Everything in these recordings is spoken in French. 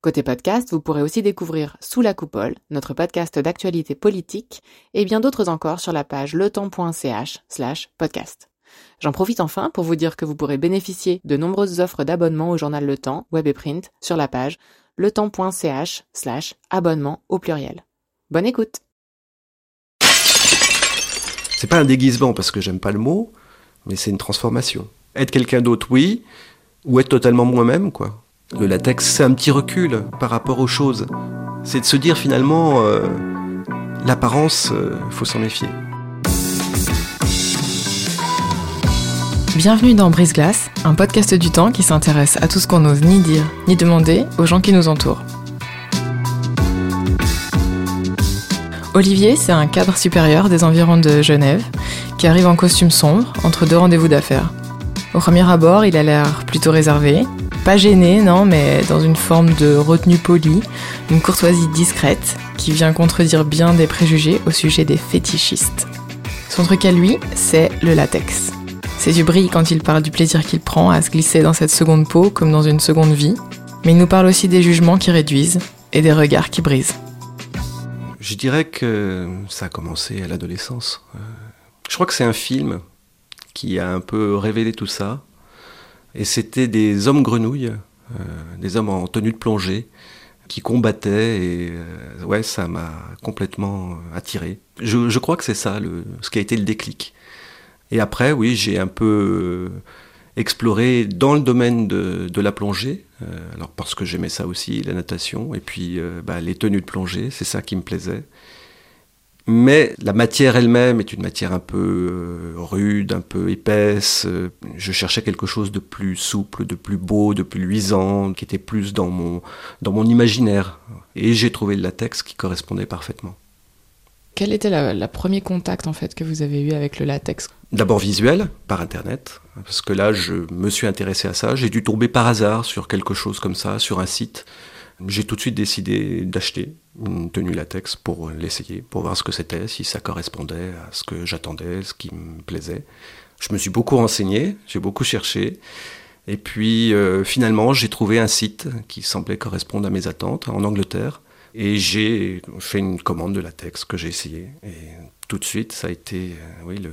Côté podcast, vous pourrez aussi découvrir Sous la coupole, notre podcast d'actualité politique, et bien d'autres encore sur la page letemps.ch slash podcast. J'en profite enfin pour vous dire que vous pourrez bénéficier de nombreuses offres d'abonnement au journal Le Temps, web et print, sur la page letemps.ch slash abonnement au pluriel. Bonne écoute C'est pas un déguisement parce que j'aime pas le mot, mais c'est une transformation. Être quelqu'un d'autre, oui, ou être totalement moi-même, quoi. Le latex, c'est un petit recul par rapport aux choses. C'est de se dire finalement, euh, l'apparence, euh, faut s'en méfier. Bienvenue dans Brise Glace, un podcast du temps qui s'intéresse à tout ce qu'on n'ose ni dire ni demander aux gens qui nous entourent. Olivier, c'est un cadre supérieur des environs de Genève qui arrive en costume sombre entre deux rendez-vous d'affaires. Au premier abord, il a l'air plutôt réservé, pas gêné, non, mais dans une forme de retenue polie, une courtoisie discrète qui vient contredire bien des préjugés au sujet des fétichistes. Son truc à lui, c'est le latex. C'est du bris quand il parle du plaisir qu'il prend à se glisser dans cette seconde peau comme dans une seconde vie, mais il nous parle aussi des jugements qui réduisent et des regards qui brisent. Je dirais que ça a commencé à l'adolescence. Euh, je crois que c'est un film qui a un peu révélé tout ça. Et c'était des hommes grenouilles, euh, des hommes en tenue de plongée, qui combattaient. Et euh, ouais, ça m'a complètement euh, attiré. Je, crois que c'est ça, ce qui a été le déclic. Et après, oui, j'ai un peu exploré dans le domaine de, la plongée, alors parce que j'aimais ça aussi, la natation, et puis bah, les tenues de plongée, c'est ça qui me plaisait. Mais la matière elle-même est une matière un peu euh, rude, un peu épaisse. Je cherchais quelque chose de plus souple, de plus beau, de plus luisant, qui était plus dans mon, dans mon imaginaire. Et j'ai trouvé le latex qui correspondait parfaitement. Quel était le premier contact en fait que vous avez eu avec le latex? D'abord visuel, par internet, parce que là je me suis intéressé à ça. J'ai dû tomber par hasard sur quelque chose comme ça, sur un site. J'ai tout de suite décidé d'acheter une tenue latex pour l'essayer, pour voir ce que c'était, si ça correspondait à ce que j'attendais, ce qui me plaisait. Je me suis beaucoup renseigné, j'ai beaucoup cherché. Et puis euh, finalement, j'ai trouvé un site qui semblait correspondre à mes attentes en Angleterre. Et j'ai fait une commande de latex que j'ai essayé. Et tout de suite, ça a été euh, oui, le,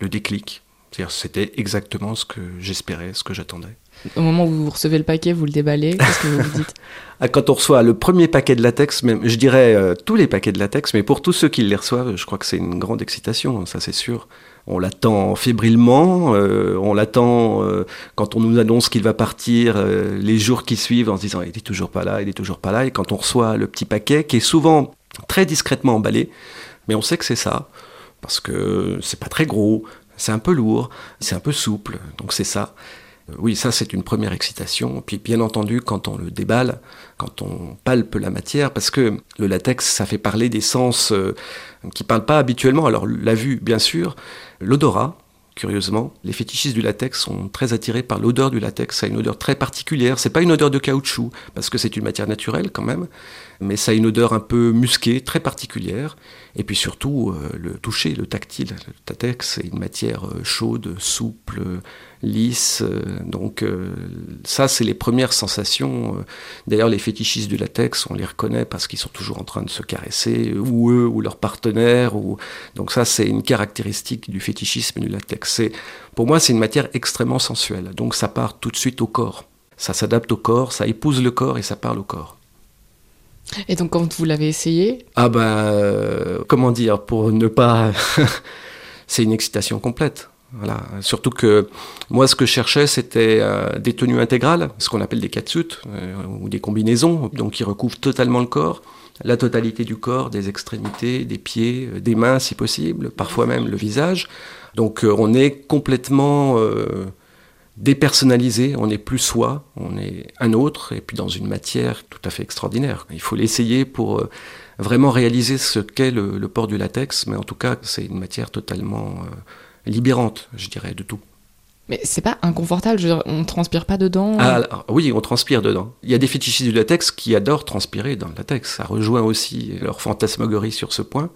le déclic. C'était exactement ce que j'espérais, ce que j'attendais. Au moment où vous recevez le paquet, vous le déballez, qu'est-ce que vous vous dites ah, Quand on reçoit le premier paquet de latex, même, je dirais euh, tous les paquets de latex, mais pour tous ceux qui les reçoivent, je crois que c'est une grande excitation, ça c'est sûr. On l'attend fébrilement, euh, on l'attend euh, quand on nous annonce qu'il va partir les jours qui suivent en se disant il est toujours pas là, il est toujours pas là, et quand on reçoit le petit paquet qui est souvent très discrètement emballé, mais on sait que c'est ça, parce que c'est pas très gros, c'est un peu lourd, c'est un peu souple, donc c'est ça. Euh, oui, ça c'est une première excitation. Puis bien entendu, quand on le déballe, quand on palpe la matière, parce que le latex, ça fait parler des sens euh, qui ne parlent pas habituellement. Alors la vue, bien sûr, l'odorat, curieusement. Les fétichistes du latex sont très attirés par l'odeur du latex. Ça a une odeur très particulière. C'est pas une odeur de caoutchouc, parce que c'est une matière naturelle quand même, mais ça a une odeur un peu musquée, très particulière. Et puis surtout, euh, le toucher, le tactile. Le latex, c'est une matière euh, chaude, souple, lisse. Euh, donc ça, c'est les premières sensations. D'ailleurs, les fétichistes du latex, on les reconnaît parce qu'ils sont toujours en train de se caresser, ou eux, ou leurs partenaires. Ou... Donc ça, c'est une caractéristique du fétichisme du latex. Pour moi, c'est une matière extrêmement sensuelle. Donc ça part tout de suite au corps. Ça s'adapte au corps, ça épouse le corps et ça parle au corps. Et donc quand vous l'avez essayé Ah ben, comment dire, pour ne pas... c'est une excitation complète. Voilà. Surtout que moi, ce que je cherchais, c'était euh, des tenues intégrales, ce qu'on appelle des catsuits, euh, ou des combinaisons, donc qui recouvrent totalement le corps, la totalité du corps, des extrémités, des pieds, des mains si possible, parfois même le visage. Donc on est complètement dépersonnalisé, on n'est plus soi, on est un autre, et puis dans une matière tout à fait extraordinaire. Il faut l'essayer pour euh, vraiment réaliser ce qu'est le, port du latex, mais en tout cas, c'est une matière totalement euh, libérante, je dirais, de tout. Mais c'est pas inconfortable, je veux dire, on transpire pas dedans ah, alors, Oui, on transpire dedans. Il y a des fétichistes du latex qui adorent transpirer dans le latex. Ça rejoint aussi leur fantasmagorie sur ce point.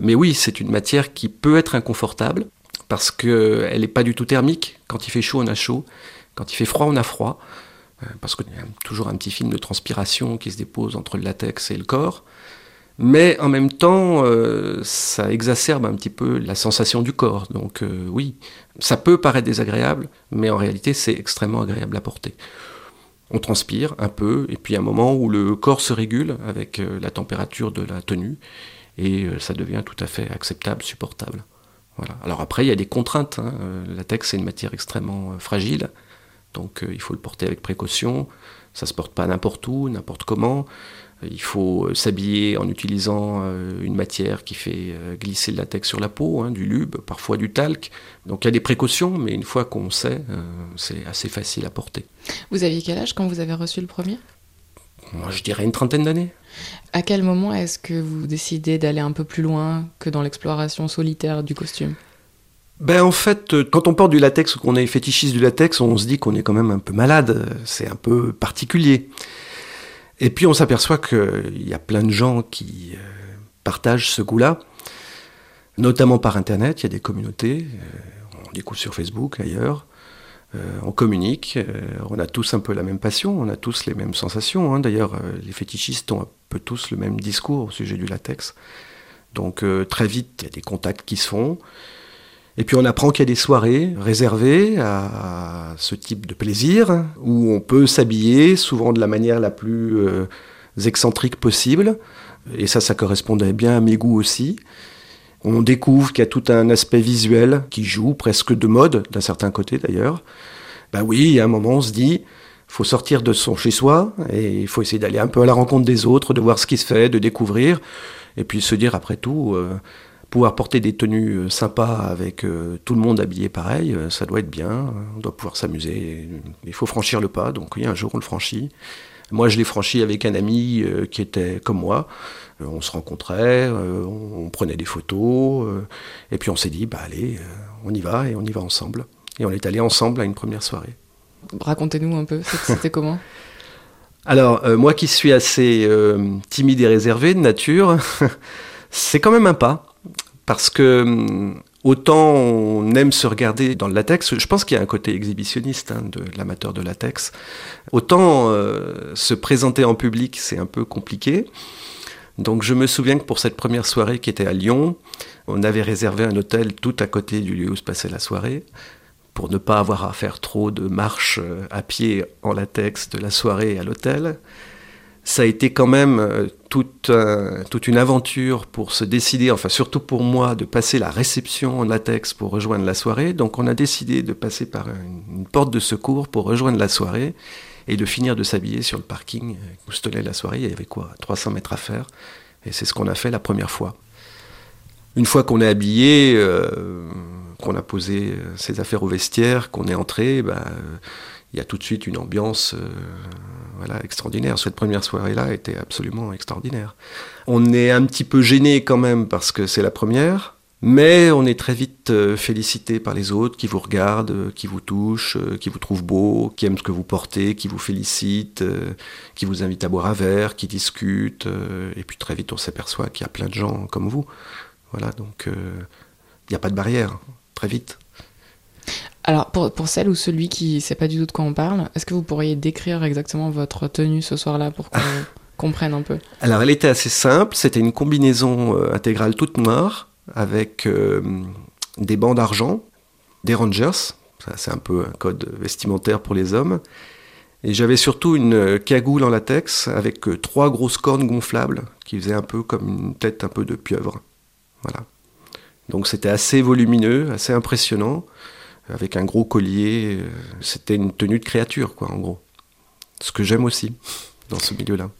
Mais oui, c'est une matière qui peut être inconfortable parce qu'elle n'est pas du tout thermique. Quand il fait chaud, on a chaud. Quand il fait froid, on a froid. Euh, parce qu'il y a toujours un petit film de transpiration qui se dépose entre le latex et le corps. Mais en même temps, euh, ça exacerbe un petit peu la sensation du corps. Donc euh, oui, ça peut paraître désagréable, mais en réalité, c'est extrêmement agréable à porter. On transpire un peu, et puis un moment où le corps se régule avec la température de la tenue, et ça devient tout à fait acceptable, supportable. Alors après, il y a des contraintes. Hein. Le latex, c'est une matière extrêmement fragile. Donc euh, il faut le porter avec précaution. Ça se porte pas n'importe où, n'importe comment. Il faut euh, s'habiller en utilisant euh, une matière qui fait glisser le latex sur la peau, hein, du lube, parfois du talc. Donc il y a des précautions, mais une fois qu'on sait, c'est assez facile à porter. Vous aviez quel âge quand vous avez reçu le premier? Moi, je dirais une trentaine d'années. À quel moment est-ce que vous décidez d'aller un peu plus loin que dans l'exploration solitaire du costume? Ben en fait, euh, quand on porte du latex ou qu'on est fétichiste du latex, on se dit qu'on est quand même un peu malade. C'est un peu particulier. Et puis on s'aperçoit qu'il y a plein de gens qui euh, partagent ce goût-là, notamment par Internet. Il y a des communautés. Euh, on découvre sur Facebook, ailleurs. On communique. on a tous un peu la même passion. On a tous les mêmes sensations. Hein. D'ailleurs, les fétichistes ont un peu tous le même discours au sujet du latex. Donc très vite, il y a des contacts qui se font. Et puis on apprend qu'il y a des soirées réservées à ce type de plaisir, où on peut s'habiller souvent de la manière la plus euh, excentrique possible. Et ça, ça correspondait bien à mes goûts aussi. On découvre qu'il y a tout un aspect visuel qui joue presque de mode, d'un certain côté d'ailleurs. Ben oui, a un moment, on se dit, faut sortir de son chez-soi et il faut essayer d'aller un peu à la rencontre des autres, de voir ce qui se fait, de découvrir, et puis se dire après tout, euh, pouvoir porter des tenues euh, sympas avec euh, tout le monde habillé pareil, ça doit être bien, on doit pouvoir s'amuser. Il faut franchir le pas, donc oui, un jour on le franchit. Moi, je l'ai franchi avec un ami qui était comme moi. On se rencontrait, on, prenait des photos, et puis on s'est dit, bah allez, on y va, et on y va ensemble. Et on est allé ensemble à une première soirée. Racontez-nous un peu, c'était comment? Alors, moi qui suis assez timide et réservé de nature, c'est quand même un pas parce que hum, autant on aime se regarder dans le latex, je pense qu'il y a un côté exhibitionniste hein, de, l'amateur de latex, autant euh, se présenter en public, c'est un peu compliqué. Donc je me souviens que pour cette première soirée qui était à Lyon, on avait réservé un hôtel tout à côté du lieu où se passait la soirée, pour ne pas avoir à faire trop de marches euh, à pied en latex de la soirée à l'hôtel ça a été quand même euh, toute, toute une aventure pour se décider, enfin surtout pour moi, de passer la réception en latex pour rejoindre la soirée. Donc on a décidé de passer par une, porte de secours pour rejoindre la soirée et de finir de s'habiller sur le parking où se tenait la soirée. Il y avait quoi 300 mètres à faire. Et c'est ce qu'on a fait la première fois. Une fois qu'on est habillé, euh, qu'on a posé ses affaires au vestiaire, qu'on est entré, bah, il y a tout de suite une ambiance euh, voilà, extraordinaire. Cette première soirée-là était absolument extraordinaire. On est un petit peu gêné quand même parce que c'est la première, mais on est très vite euh, félicité par les autres qui vous regardent, euh, qui vous touchent, qui vous trouvent beau, qui aiment ce que vous portez, qui vous félicitent, qui vous invitent à boire un verre, qui discutent. Et puis très vite on s'aperçoit qu'il y a plein de gens comme vous. Voilà, donc il n'y a pas de barrière, très vite. Alors, pour, pour, celle ou celui qui ne sait pas du tout de quoi on parle, est-ce que vous pourriez décrire exactement votre tenue ce soir-là pour qu'on comprenne un peu? Alors, elle était assez simple. C'était une combinaison euh, intégrale toute noire avec euh, des bandes d'argent, des Rangers. C'est un peu un code vestimentaire pour les hommes. Et j'avais surtout une cagoule en latex avec euh, trois grosses cornes gonflables qui faisaient un peu comme une tête un peu de pieuvre. Voilà. Donc c'était assez volumineux, assez impressionnant avec un gros collier. Euh, c'était une tenue de créature, quoi, en gros. Ce que j'aime aussi dans ce milieu-là.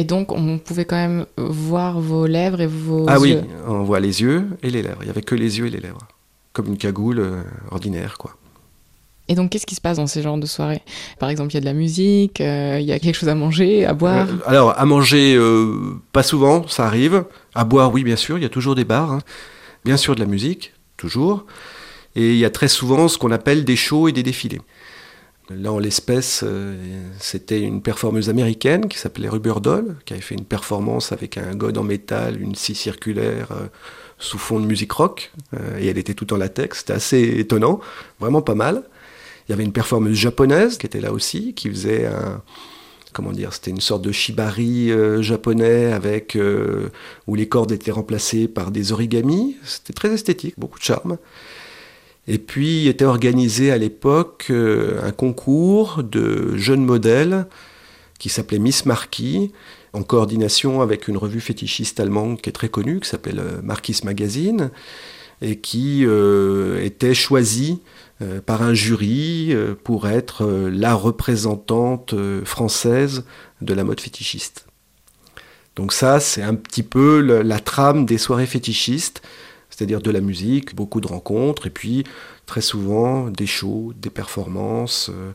Et donc, on pouvait quand même voir vos lèvres et vos ah yeux. Ah oui, on voit les yeux et les lèvres. Il n'y avait que les yeux et les lèvres. Comme une cagoule euh, ordinaire, quoi. Et donc, qu'est-ce qui se passe dans ces genres de soirées? Par exemple, il y a de la musique, euh, il y a quelque chose à manger, à boire? Alors, à manger, pas souvent, ça arrive. À boire, oui, bien sûr, il y a toujours des bars. Hein. Bien sûr, de la musique, toujours. Et il y a très souvent ce qu'on appelle des shows et des défilés. Là, en l'espèce, euh, c'était une performeuse américaine qui s'appelait Doll, qui avait fait une performance avec un god en métal, une scie circulaire euh, sous fond de musique rock. Euh, et elle était toute en latex. C'était assez étonnant, vraiment pas mal. Il y avait une performeuse japonaise qui était là aussi, qui faisait un. Comment dire C'était une sorte de shibari japonais avec où les cordes étaient remplacées par des origamis. C'était très esthétique, beaucoup de charme. Et puis était organisé à l'époque euh, un concours de jeunes modèles qui s'appelait Miss Marquis, en coordination avec une revue fétichiste allemande qui est très connue, qui s'appelle euh, Marquis Magazine, et qui euh, était choisie par un jury pour être la représentante française de la mode fétichiste. Donc ça, c'est un petit peu la trame des soirées fétichistes c'est-à-dire de la musique, beaucoup de rencontres, et puis très souvent des shows, des performances, euh,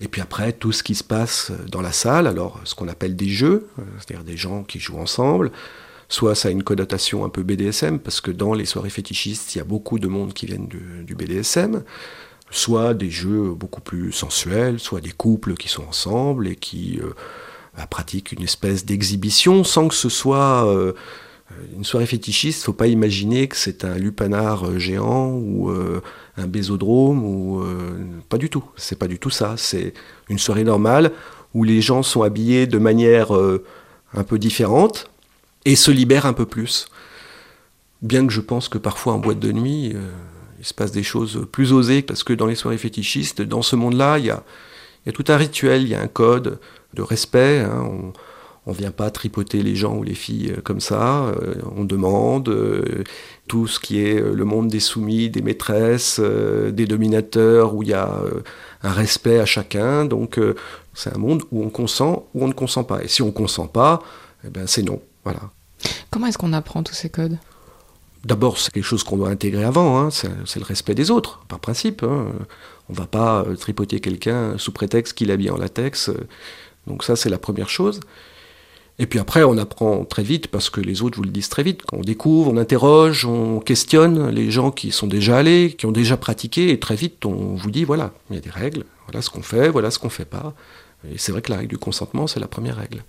et puis après tout ce qui se passe dans la salle, alors ce qu'on appelle des jeux, euh, c'est-à-dire des gens qui jouent ensemble, soit ça a une connotation un peu BDSM, parce que dans les soirées fétichistes, il y a beaucoup de monde qui viennent du, BDSM, soit des jeux beaucoup plus sensuels, soit des couples qui sont ensemble et qui euh, bah, pratiquent une espèce d'exhibition sans que ce soit une soirée fétichiste, faut pas imaginer que c'est un lupanar euh, géant ou euh, un bésodrome ou pas du tout. C'est pas du tout ça. C'est une soirée normale où les gens sont habillés de manière un peu différente et se libèrent un peu plus. Bien que je pense que parfois en boîte de nuit, il se passe des choses plus osées parce que dans les soirées fétichistes, dans ce monde-là, il y a, tout un rituel, il y a un code de respect. Hein. Vient pas tripoter les gens ou les filles euh, comme ça. Euh, on demande euh, tout ce qui est le monde des soumis, des maîtresses, des dominateurs, où il y a un respect à chacun. Donc c'est un monde où on consent ou on ne consent pas. Et si on consent pas, eh ben c'est non. Voilà. Comment est-ce qu'on apprend tous ces codes? D'abord, c'est quelque chose qu'on doit intégrer avant, hein. c'est le respect des autres, par principe. Hein. On ne va pas tripoter quelqu'un sous prétexte qu'il habille en latex. Donc ça, c'est la première chose. Et puis après, on apprend très vite parce que les autres vous le disent très vite. On découvre, on interroge, on questionne les gens qui sont déjà allés, qui ont déjà pratiqué, et très vite, on vous dit voilà, il y a des règles, voilà ce qu'on fait, voilà ce qu'on fait pas. Et c'est vrai que la règle du consentement, c'est la première règle.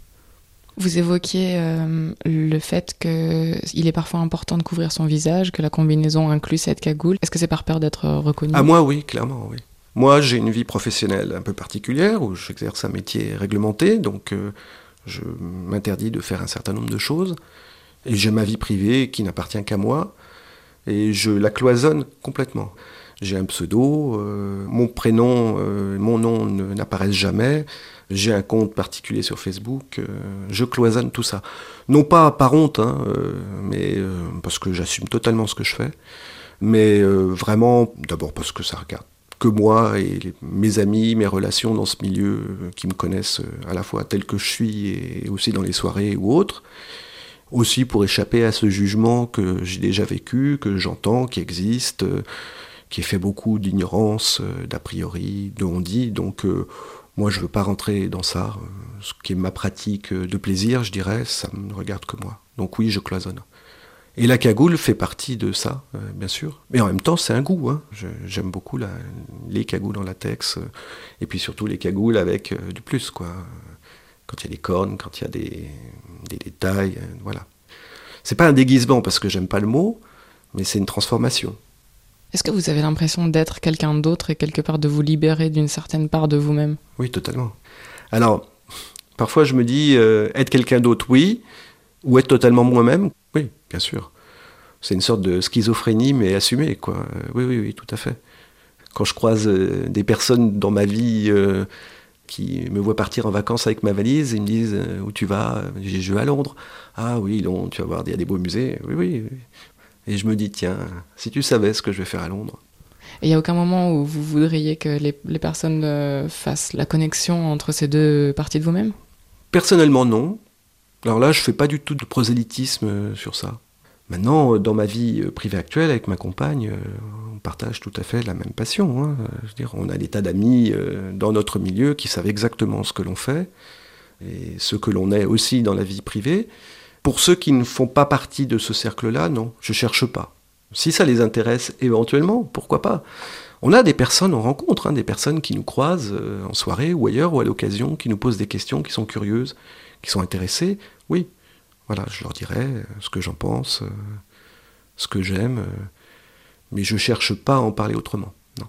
Vous évoquiez euh, le fait qu'il est parfois important de couvrir son visage, que la combinaison inclut cette cagoule. Est-ce que c'est par peur d'être reconnu? À moi, oui, clairement, oui. Moi, j'ai une vie professionnelle un peu particulière où j'exerce un métier réglementé, donc. Euh, je m'interdis de faire un certain nombre de choses. Et j'ai ma vie privée qui n'appartient qu'à moi. Et je la cloisonne complètement. J'ai un pseudo, euh, mon prénom, euh, mon nom n'apparaissent jamais. J'ai un compte particulier sur Facebook. Euh, je cloisonne tout ça. Non pas par honte, hein, mais parce que j'assume totalement ce que je fais. Mais vraiment, d'abord parce que ça regarde que moi et mes amis, mes relations dans ce milieu euh, qui me connaissent euh, à la fois tel que je suis et aussi dans les soirées ou autres. Aussi pour échapper à ce jugement que j'ai déjà vécu, que j'entends, qui existe, euh, qui fait beaucoup d'ignorance, d'a priori, de on dit. Donc moi je ne veux pas rentrer dans ça. Ce qui est ma pratique de plaisir, je dirais, ça ne regarde que moi. Donc oui, je cloisonne. Et la cagoule fait partie de ça, euh, bien sûr. Mais en même temps, c'est un goût. Hein. J'aime beaucoup les cagoules en latex, euh, et puis surtout les cagoules avec euh, du plus, quoi. Quand il y a des cornes, quand il y a des, détails, voilà. C'est pas un déguisement parce que j'aime pas le mot, mais c'est une transformation. Est-ce que vous avez l'impression d'être quelqu'un d'autre et quelque part de vous libérer d'une certaine part de vous-même? Oui, totalement. Alors, parfois je me dis, être quelqu'un d'autre, oui, ou être totalement moi-même, bien sûr. C'est une sorte de schizophrénie, mais assumée, quoi. Oui, oui, oui, tout à fait. Quand je croise euh, des personnes dans ma vie euh, qui me voient partir en vacances avec ma valise, ils me disent euh, Où tu vas? Je vais à Londres. Ah oui, Londres, tu vas voir, il y a des beaux musées. Oui, oui, oui. Et je me dis Tiens, si tu savais ce que je vais faire à Londres. Et il n'y a aucun moment où vous voudriez que les, les personnes fassent la connexion entre ces deux parties de vous-même? Personnellement, non. Alors là, je fais pas du tout de prosélytisme euh, sur ça. Maintenant, euh, dans ma vie euh, privée actuelle, avec ma compagne, on partage tout à fait la même passion. Hein. On a des tas d'amis dans notre milieu qui savent exactement ce que l'on fait et ce que l'on est aussi dans la vie privée. Pour ceux qui ne font pas partie de ce cercle-là, non, je cherche pas. Si ça les intéresse éventuellement, pourquoi pas On a des personnes, on rencontre hein, des personnes qui nous croisent euh, en soirée ou ailleurs ou à l'occasion, qui nous posent des questions, qui sont curieuses, qui sont intéressées. Oui, voilà, je leur dirai euh, ce que j'en pense, euh, ce que j'aime, mais je cherche pas à en parler autrement. Non.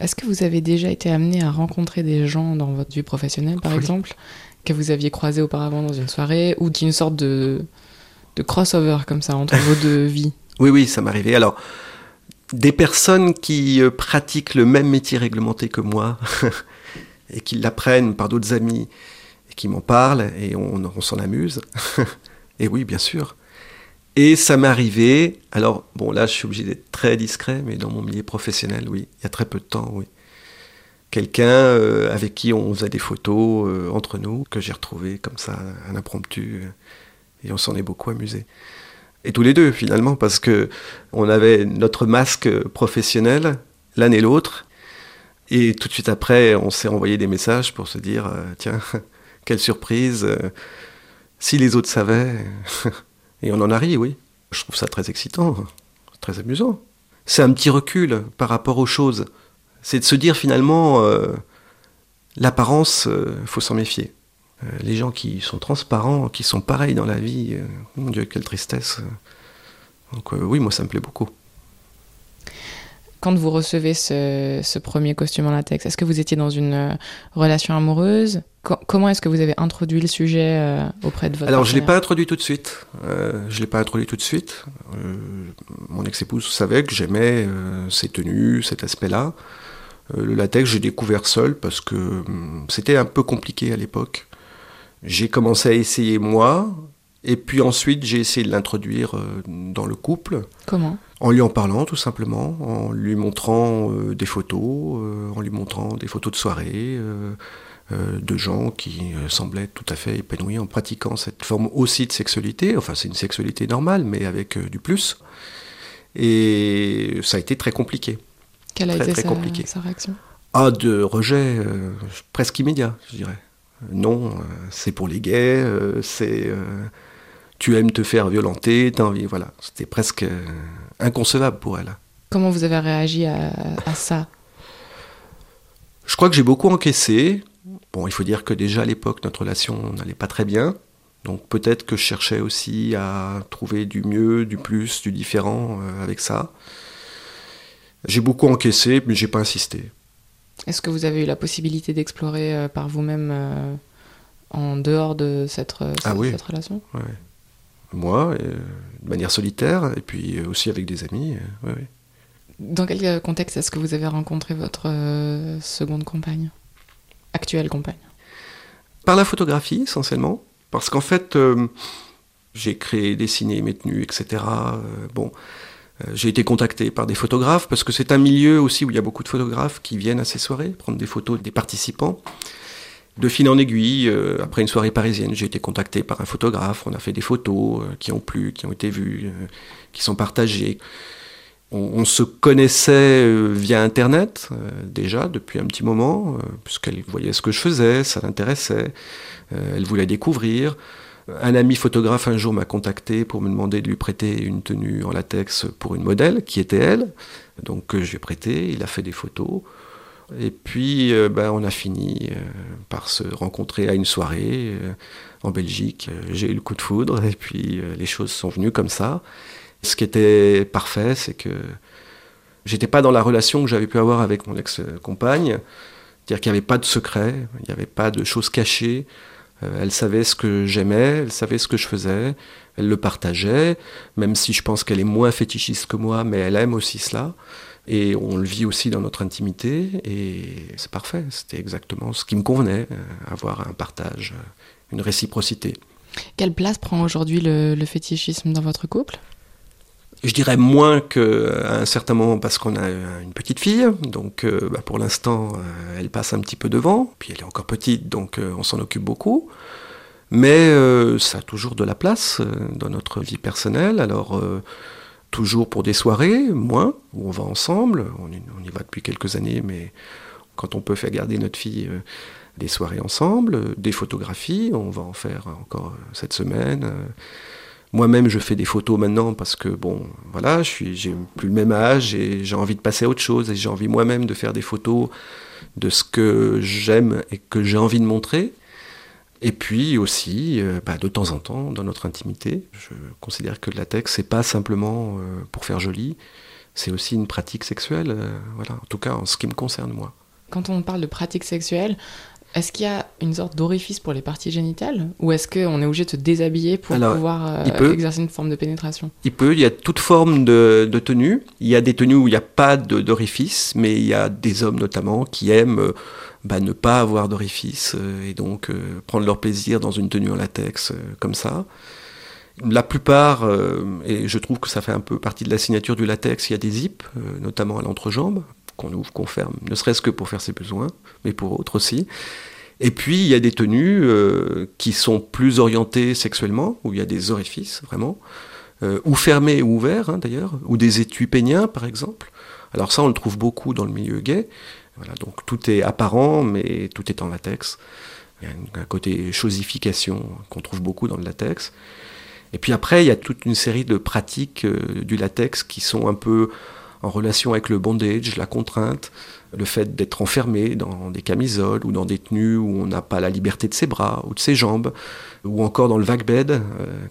Est-ce que vous avez déjà été amené à rencontrer des gens dans votre vie professionnelle, par exemple, que vous aviez croisé auparavant dans une soirée, ou d'une sorte de, de crossover comme ça entre vos deux vies? Oui, oui, ça m'arrivait. Alors, des personnes qui euh, pratiquent le même métier réglementé que moi et qui l'apprennent par d'autres amis qui m'en parlent et on, s'en amuse. et oui, bien sûr. Et ça m'est arrivé, alors bon là je suis obligé d'être très discret, mais dans mon milieu professionnel, oui, il y a très peu de temps, oui. Quelqu'un euh, avec qui on faisait des photos euh, entre nous, que j'ai retrouvé comme ça, un impromptu, et on s'en est beaucoup amusé et tous les deux finalement, parce que on avait notre masque professionnel l'un et l'autre, et tout de suite après, on s'est envoyé des messages pour se dire euh, tiens, quelle surprise, euh, si les autres savaient, et on en a ri, oui. Je trouve ça très excitant, très amusant. C'est un petit recul par rapport aux choses. C'est de se dire finalement, euh, l'apparence, il faut s'en méfier. Euh, les gens qui sont transparents, qui sont pareils dans la vie, euh, mon Dieu, quelle tristesse. Donc euh, oui, moi ça me plaît beaucoup. Quand vous recevez ce, premier costume en latex, est-ce que vous étiez dans une relation amoureuse? Comment est-ce que vous avez introduit le sujet auprès de votre Alors je ne l'ai pas introduit tout de suite. je l'ai pas introduit tout de suite. mon ex-épouse savait que j'aimais ces tenues, cet aspect-là. le latex, j'ai découvert seul parce que hum, c'était un peu compliqué à l'époque. J'ai commencé à essayer moi, et puis ensuite j'ai essayé de l'introduire euh, dans le couple. Comment? En lui en parlant tout simplement, en lui montrant euh, des photos, euh, en lui montrant des photos de soirée, de gens qui semblaient tout à fait épanouis en pratiquant cette forme aussi de sexualité. Enfin c'est une sexualité normale mais avec du plus. Et ça a été très compliqué. Quelle a été sa, sa, réaction? Ah, de rejet presque immédiat, je dirais non, c'est pour les gays, c'est tu aimes te faire violenter, t'as envie, voilà. C'était presque inconcevable pour elle. Comment vous avez réagi à, ça? Je crois que j'ai beaucoup encaissé. Bon, il faut dire que déjà à l'époque, notre relation n'allait pas très bien. Donc peut-être que je cherchais aussi à trouver du mieux, du plus, du différent avec ça. J'ai beaucoup encaissé, mais j'ai pas insisté. Est-ce que vous avez eu la possibilité d'explorer euh, par vous-même euh, en dehors de cette, euh, ah cette relation? Oui. Moi, de manière solitaire, et puis aussi avec des amis. Dans quel contexte est-ce que vous avez rencontré votre seconde compagne Actuelle compagne? Par la photographie, essentiellement. Parce qu'en fait, j'ai créé, dessiné mes tenues, etc. bon, euh, j'ai été contacté par des photographes parce que c'est un milieu aussi où il y a beaucoup de photographes qui viennent à ces soirées prendre des photos des participants. De fil en aiguille, euh, après une soirée parisienne, j'ai été contacté par un photographe. On a fait des photos euh, qui ont plu, qui ont été vues, qui sont partagées. On, se connaissait via Internet déjà depuis un petit moment, puisqu'elle voyait ce que je faisais, ça l'intéressait. elle voulait découvrir. Un ami photographe un jour m'a contacté pour me demander de lui prêter une tenue en latex pour une modèle, qui était elle. Donc je lui ai prêté, il a fait des photos. Et puis euh, ben, on a fini euh, par se rencontrer à une soirée euh, en Belgique. J'ai eu le coup de foudre et puis les choses sont venues comme ça. Ce qui était parfait, c'est que j'étais pas dans la relation que j'avais pu avoir avec mon ex-compagne. C'est-à-dire qu'il n'y avait pas de secret, il n'y avait pas de choses cachées. Euh, elle savait ce que j'aimais, elle savait ce que je faisais, elle le partageait, même si je pense qu'elle est moins fétichiste que moi, mais elle aime aussi cela. Et on le vit aussi dans notre intimité, et c'est parfait, c'était exactement ce qui me convenait, euh, avoir un partage, euh, une réciprocité. Quelle place prend aujourd'hui le, le fétichisme dans votre couple? Je dirais moins qu'à un certain moment parce qu'on a une petite fille, donc euh, bah, pour l'instant euh, elle passe un petit peu devant, puis elle est encore petite donc euh, on s'en occupe beaucoup. Mais ça a toujours de la place dans notre vie personnelle, alors toujours pour des soirées, moins, où on va ensemble, on y, va depuis quelques années, mais quand on peut faire garder notre fille des soirées ensemble, des photographies, on va en faire encore cette semaine. Moi-même, je fais des photos maintenant parce que, bon, voilà, je suis, plus le même âge et j'ai envie de passer à autre chose et j'ai envie moi-même de faire des photos de ce que j'aime et que j'ai envie de montrer. Et puis aussi, euh, bah, de temps en temps, dans notre intimité, je considère que le latex, c'est pas simplement euh, pour faire joli, c'est aussi une pratique sexuelle, euh, voilà, en tout cas en ce qui me concerne moi. Quand on parle de pratique sexuelle, est-ce qu'il y a une sorte d'orifice pour les parties génitales? Ou est-ce qu'on est obligé de se déshabiller pour Alors, pouvoir il peut. exercer une forme de pénétration? Il peut, il y a toute forme de, de tenue. Il y a des tenues où il n'y a pas d'orifice, mais il y a des hommes notamment qui aiment bah, ne pas avoir d'orifice euh, et donc euh, prendre leur plaisir dans une tenue en latex euh, comme ça. La plupart, et je trouve que ça fait un peu partie de la signature du latex, il y a des zips, notamment à l'entrejambe, qu'on ouvre, qu'on ferme, ne serait-ce que pour faire ses besoins, mais pour autres aussi. Et puis il y a des tenues qui sont plus orientées sexuellement, où il y a des orifices vraiment, ou fermés ou ouverts hein, d'ailleurs, ou des étuis péniens par exemple. Alors ça on le trouve beaucoup dans le milieu gay. Donc tout est apparent, mais tout est en latex. Il y a un côté chosification qu'on trouve beaucoup dans le latex. Et puis après, il y a toute une série de pratiques euh, du latex qui sont un peu en relation avec le bondage, la contrainte, le fait d'être enfermé dans des camisoles ou dans des tenues où on n'a pas la liberté de ses bras ou de ses jambes, ou encore dans le vague bed, euh,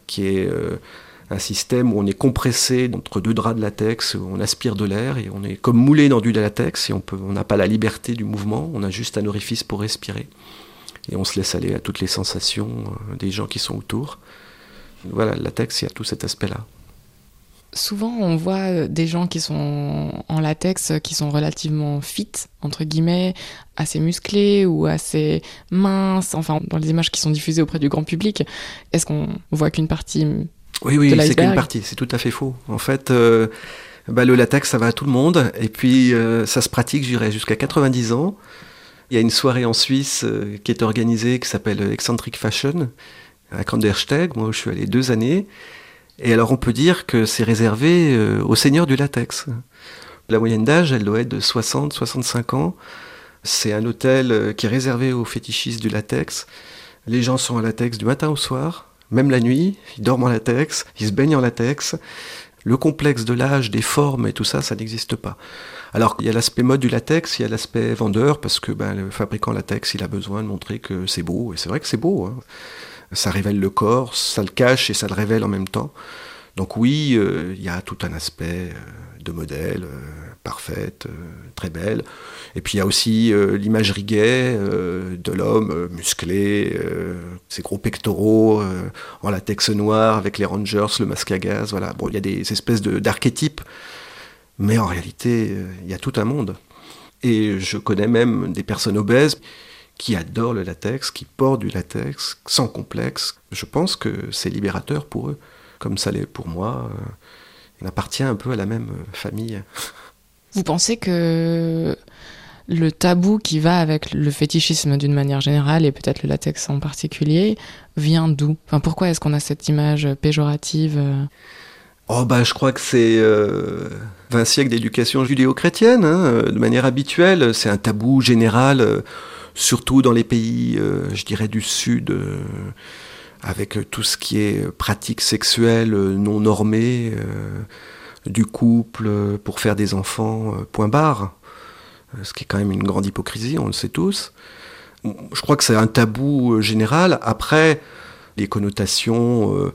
qui est euh, un système où on est compressé entre deux draps de latex, où on aspire de l'air et on est comme moulé dans du latex et on n'a pas la liberté du mouvement, on a juste un orifice pour respirer. Et on se laisse aller à toutes les sensations euh, des gens qui sont autour. Voilà, le latex, il y a tout cet aspect-là. Souvent, on voit euh, des gens qui sont en latex, euh, qui sont relativement fit, entre guillemets, assez musclés ou assez minces, enfin, dans les images qui sont diffusées auprès du grand public. Est-ce qu'on voit qu'une partie Oui, oui, c'est qu'une partie, c'est tout à fait faux. En fait, euh, bah, le latex, ça va à tout le monde, et puis euh, ça se pratique, je dirais, jusqu'à 90 ans. Il y a une soirée en Suisse euh, qui est organisée, qui s'appelle Eccentric Fashion, à Kandersteg, moi je suis allé deux années. Et alors on peut dire que c'est réservé aux seigneurs du latex. La moyenne d'âge, elle doit être de 60-65 ans. C'est un hôtel qui est réservé aux fétichistes du latex. Les gens sont en latex du matin au soir, même la nuit, ils dorment en latex, ils se baignent en latex. Le complexe de l'âge, des formes et tout ça, ça n'existe pas. Alors il y a l'aspect mode du latex, il y a l'aspect vendeur, parce que ben, le fabricant latex, il a besoin de montrer que c'est beau, et c'est vrai que c'est beau. hein. Ça révèle le corps, ça le cache et ça le révèle en même temps. Donc oui, euh, il y a tout un aspect euh, de modèle, euh, parfaite, euh, très belle. Et puis il y a aussi euh, l'imagerie gay euh, de l'homme musclé, ses gros pectoraux en latex noir avec les rangers, le masque à gaz. Voilà. Bon, il y a des espèces d'archétypes, mais en réalité, il y a tout un monde. Et je connais même des personnes obèses qui adorent le latex, qui portent du latex sans complexe. Je pense que c'est libérateur pour eux, comme ça l'est pour moi. On appartient un peu à la même famille. Vous pensez que le tabou qui va avec le fétichisme d'une manière générale et peut-être le latex en particulier vient d'où? Pourquoi est-ce qu'on a cette image péjorative euh? Oh bah je crois que c'est euh, 20 siècles d'éducation judéo-chrétienne, hein, euh, de manière habituelle. C'est un tabou général, euh, surtout dans les pays, euh, je dirais, du Sud, euh, avec euh, tout ce qui est pratique sexuelle euh, non normée, euh, du couple euh, pour faire des enfants, euh, point barre. Euh, Ce qui est quand même une grande hypocrisie, on le sait tous. Je crois que c'est un tabou général. Après, les connotations...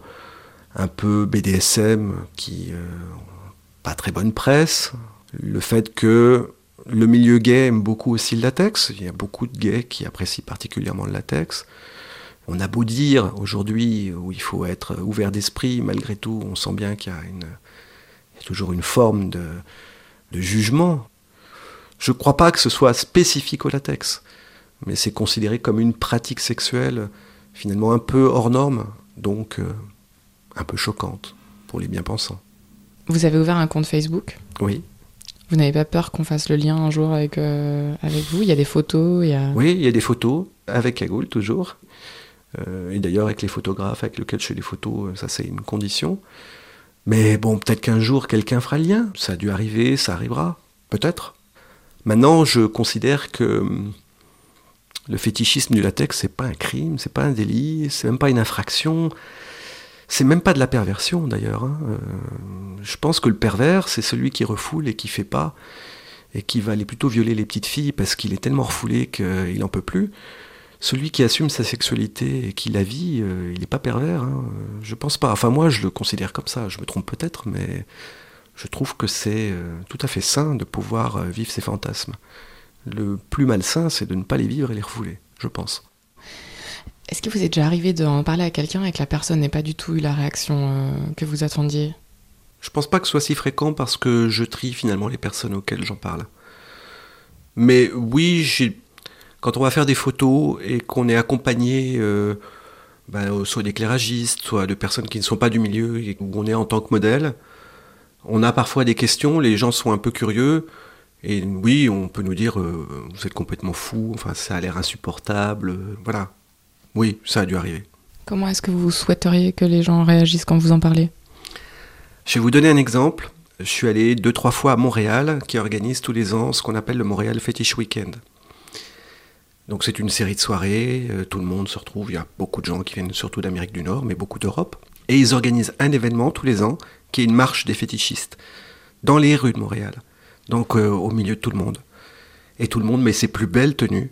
un peu BDSM qui pas très bonne presse. Le fait que le milieu gay aime beaucoup aussi le latex. Il y a beaucoup de gays qui apprécient particulièrement le latex. On a beau dire aujourd'hui où il faut être ouvert d'esprit, malgré tout, on sent bien qu'il y a, une, y a toujours une forme de, de jugement. Je ne crois pas que ce soit spécifique au latex, mais c'est considéré comme une pratique sexuelle finalement un peu hors norme, donc euh, un peu choquante pour les bien-pensants. Vous avez ouvert un compte Facebook? Oui, Vous n'avez pas peur qu'on fasse le lien un jour avec, euh, avec vous? Il y a des photos, il y a... oui, il y a des photos avec Cagoule toujours. Euh, et d'ailleurs avec les photographes avec lesquels je fais les photos, ça c'est une condition. Mais bon, peut-être qu'un jour quelqu'un fera le lien. Ça a dû arriver, ça arrivera, peut-être. Maintenant, je considère que hum, le fétichisme du latex, c'est pas un crime, c'est pas un délit, c'est même pas une infraction. C'est même pas de la perversion d'ailleurs. Hein. Euh, je pense que le pervers, c'est celui qui refoule et qui fait pas, et qui va aller plutôt violer les petites filles parce qu'il est tellement refoulé qu'il n'en peut plus. Celui qui assume sa sexualité et qui la vit, euh, il n'est pas pervers. Hein. Je pense pas. Enfin moi, je le considère comme ça. Je me trompe peut-être, mais je trouve que c'est euh, tout à fait sain de pouvoir vivre ses fantasmes. Le plus malsain, c'est de ne pas les vivre et les refouler, je pense. Est-ce que vous êtes déjà arrivé d'en parler à quelqu'un et que la personne n'ait pas du tout eu la réaction euh, que vous attendiez? Je pense pas que ce soit si fréquent parce que je trie finalement les personnes auxquelles j'en parle. Mais oui, quand on va faire des photos et qu'on est accompagné euh, ben, soit d'éclairagistes, soit de personnes qui ne sont pas du milieu et où on est en tant que modèle, on a parfois des questions, les gens sont un peu curieux. Et oui, on peut nous dire, euh, vous êtes complètement fou, enfin ça a l'air insupportable, voilà. Oui, ça a dû arriver. Comment est-ce que vous souhaiteriez que les gens réagissent quand vous en parlez? Je vais vous donner un exemple. Je suis allé deux, trois fois à Montréal, qui organise tous les ans ce qu'on appelle le Montréal Fetish Weekend. Donc c'est une série de soirées, euh, tout le monde se retrouve, il y a beaucoup de gens qui viennent surtout d'Amérique du Nord, mais beaucoup d'Europe. Et ils organisent un événement tous les ans, qui est une marche des fétichistes, dans les rues de Montréal. Donc euh, au milieu de tout le monde. Et tout le monde met ses plus belles tenues.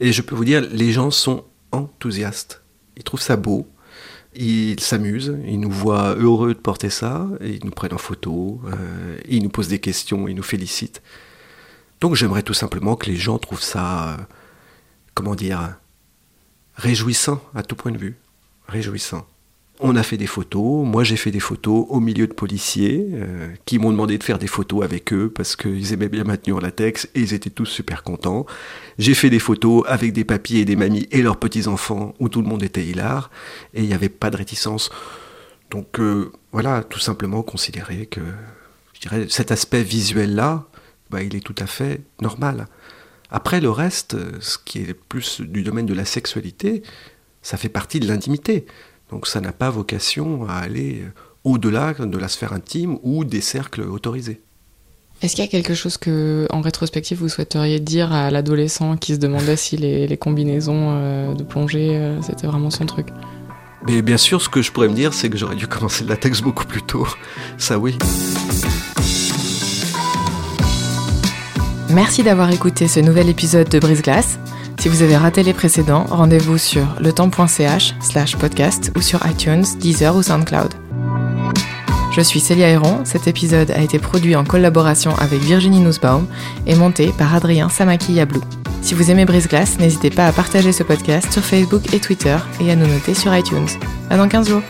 Et je peux vous dire, les gens sont enthousiastes. Ils trouvent ça beau, ils s'amusent, ils nous voient heureux de porter ça, ils nous prennent en photo, euh, ils nous posent des questions, ils nous félicitent. Donc j'aimerais tout simplement que les gens trouvent ça, comment dire, réjouissant à tout point de vue. Réjouissant. On a fait des photos, moi j'ai fait des photos au milieu de policiers euh, qui m'ont demandé de faire des photos avec eux parce qu'ils aimaient bien ma tenue en latex et ils étaient tous super contents. J'ai fait des photos avec des papiers et des mamies et leurs petits-enfants où tout le monde était hilar et il n'y avait pas de réticence. Donc euh, voilà, tout simplement considérer que je dirais, cet aspect visuel-là, bah, il est tout à fait normal. Après le reste, ce qui est plus du domaine de la sexualité, ça fait partie de l'intimité. Donc ça n'a pas vocation à aller au-delà de la sphère intime ou des cercles autorisés. Est-ce qu'il y a quelque chose que, en rétrospective, vous souhaiteriez dire à l'adolescent qui se demandait si les, combinaisons euh, de plongée, euh, c'était vraiment son truc? Mais bien sûr, ce que je pourrais me dire, c'est que j'aurais dû commencer le latex beaucoup plus tôt. Ça, oui. Merci d'avoir écouté ce nouvel épisode de Brise Glace. Si vous avez raté les précédents, rendez-vous sur letemps.ch slash podcast ou sur iTunes, Deezer ou SoundCloud. Je suis Célia Héron, cet épisode a été produit en collaboration avec Virginie Nussbaum et monté par Adrien Samaki-Yablou. Si vous aimez Brise Glace, n'hésitez pas à partager ce podcast sur Facebook et Twitter et à nous noter sur iTunes. À dans 15 jours